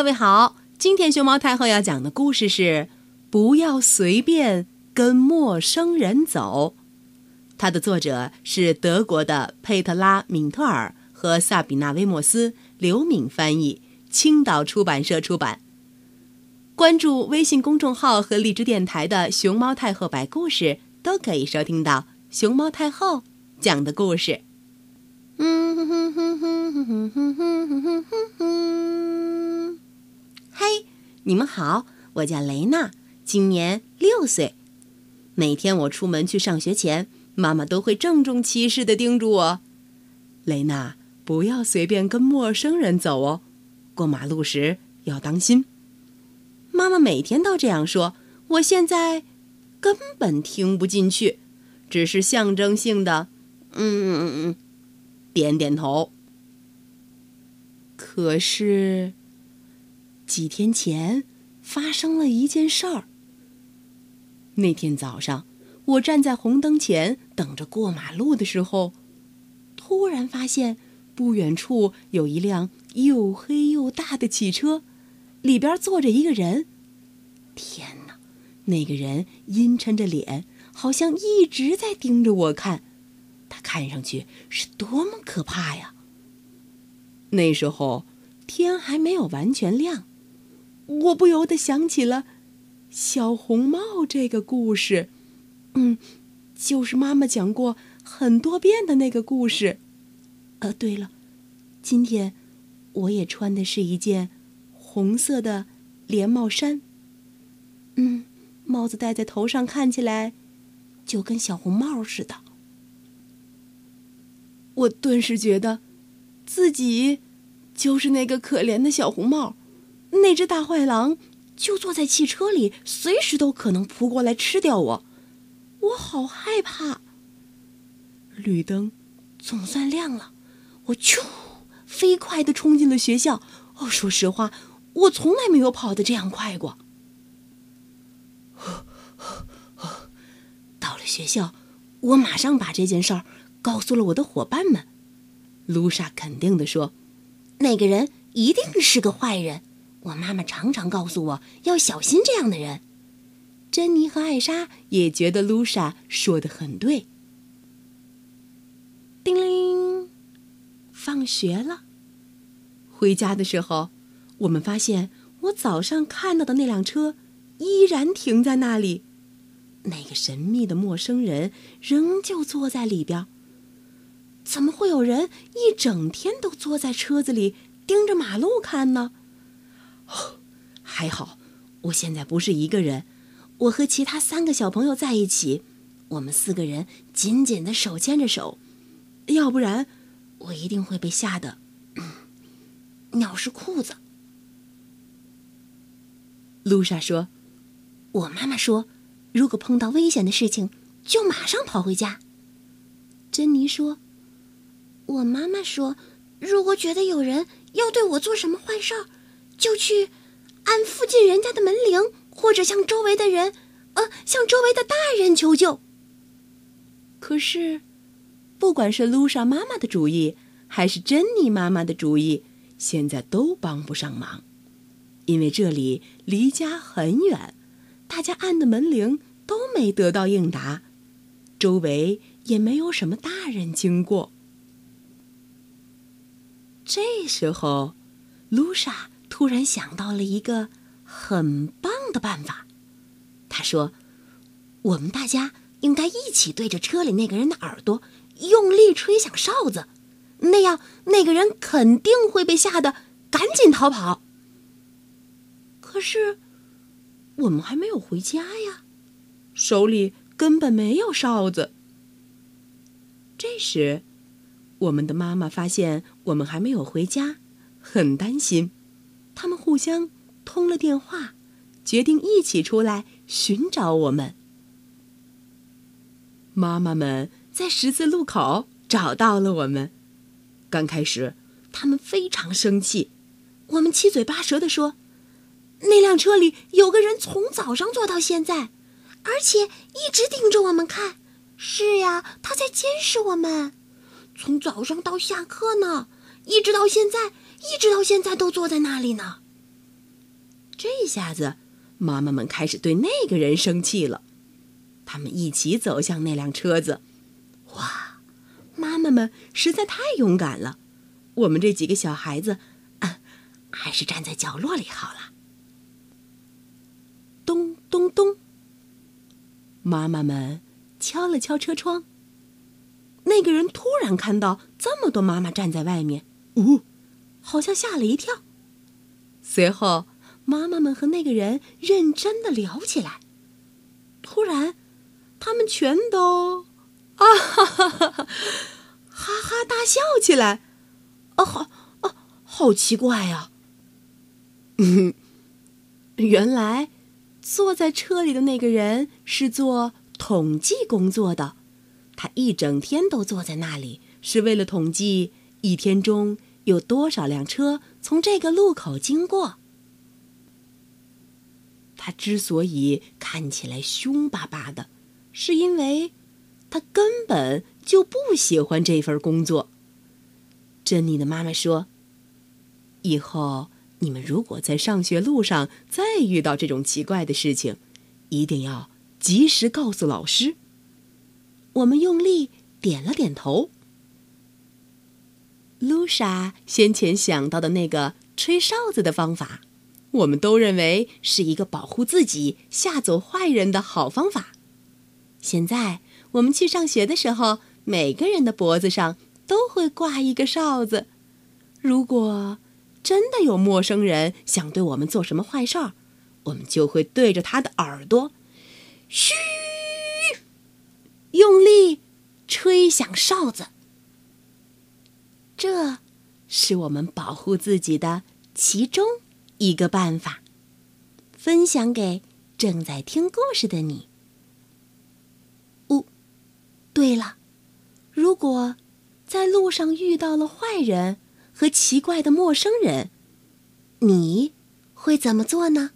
各位好，今天熊猫太后要讲的故事是“不要随便跟陌生人走”。它的作者是德国的佩特拉·敏特尔和萨比娜·威莫斯，刘敏翻译，青岛出版社出版。关注微信公众号和荔枝电台的“熊猫太后摆故事”，都可以收听到熊猫太后讲的故事。嗯你们好，我叫雷娜，今年六岁。每天我出门去上学前，妈妈都会郑重其事地叮嘱我：“雷娜，不要随便跟陌生人走哦，过马路时要当心。”妈妈每天都这样说，我现在根本听不进去，只是象征性的，嗯嗯嗯，点点头。可是。几天前，发生了一件事儿。那天早上，我站在红灯前等着过马路的时候，突然发现不远处有一辆又黑又大的汽车，里边坐着一个人。天哪，那个人阴沉着脸，好像一直在盯着我看。他看上去是多么可怕呀！那时候天还没有完全亮。我不由得想起了小红帽这个故事，嗯，就是妈妈讲过很多遍的那个故事。呃，对了，今天我也穿的是一件红色的连帽衫。嗯，帽子戴在头上看起来就跟小红帽似的。我顿时觉得自己就是那个可怜的小红帽。那只大坏狼就坐在汽车里，随时都可能扑过来吃掉我，我好害怕。绿灯总算亮了，我咻，飞快地冲进了学校。哦，说实话，我从来没有跑得这样快过。到了学校，我马上把这件事儿告诉了我的伙伴们。卢莎肯定地说：“那个人一定是个坏人。”我妈妈常常告诉我要小心这样的人。珍妮和艾莎也觉得露莎说的很对。叮铃，放学了。回家的时候，我们发现我早上看到的那辆车依然停在那里，那个神秘的陌生人仍旧坐在里边。怎么会有人一整天都坐在车子里盯着马路看呢？还好，我现在不是一个人，我和其他三个小朋友在一起，我们四个人紧紧的手牵着手，要不然我一定会被吓得尿湿裤子。露莎说：“我妈妈说，如果碰到危险的事情，就马上跑回家。”珍妮说：“我妈妈说，如果觉得有人要对我做什么坏事儿。”就去按附近人家的门铃，或者向周围的人，呃，向周围的大人求救。可是，不管是露莎妈妈的主意，还是珍妮妈妈的主意，现在都帮不上忙，因为这里离家很远，大家按的门铃都没得到应答，周围也没有什么大人经过。这时候，露莎。突然想到了一个很棒的办法，他说：“我们大家应该一起对着车里那个人的耳朵用力吹响哨子，那样那个人肯定会被吓得赶紧逃跑。”可是我们还没有回家呀，手里根本没有哨子。这时，我们的妈妈发现我们还没有回家，很担心。他们互相通了电话，决定一起出来寻找我们。妈妈们在十字路口找到了我们。刚开始，他们非常生气，我们七嘴八舌地说：“那辆车里有个人从早上坐到现在，而且一直盯着我们看。是呀，他在监视我们，从早上到下课呢，一直到现在。”一直到现在都坐在那里呢。这下子，妈妈们开始对那个人生气了。他们一起走向那辆车子。哇，妈妈们实在太勇敢了！我们这几个小孩子，啊，还是站在角落里好了。咚咚咚，妈妈们敲了敲车窗。那个人突然看到这么多妈妈站在外面，呜，好像吓了一跳。随后，妈妈们和那个人认真的聊起来。突然，他们全都啊哈哈哈哈哈大笑起来。啊，好啊，好奇怪呀！嗯，原来坐在车里的那个人是做统计工作的，他一整天都坐在那里，是为了统计一天中有多少辆车从这个路口经过。他之所以看起来凶巴巴的，是因为他根本就不喜欢这份工作。珍妮的妈妈说：“以后你们如果在上学路上再遇到这种奇怪的事情，一定要及时告诉老师。”我们用力点了点头。露莎先前想到的那个吹哨子的方法，我们都认为是一个保护自己、吓走坏人的好方法。现在我们去上学的时候，每个人的脖子上。都会挂一个哨子。如果真的有陌生人想对我们做什么坏事儿，我们就会对着他的耳朵，嘘，用力吹响哨子。这是我们保护自己的其中一个办法，分享给正在听故事的你。哦，对了，如果。在路上遇到了坏人和奇怪的陌生人，你会怎么做呢？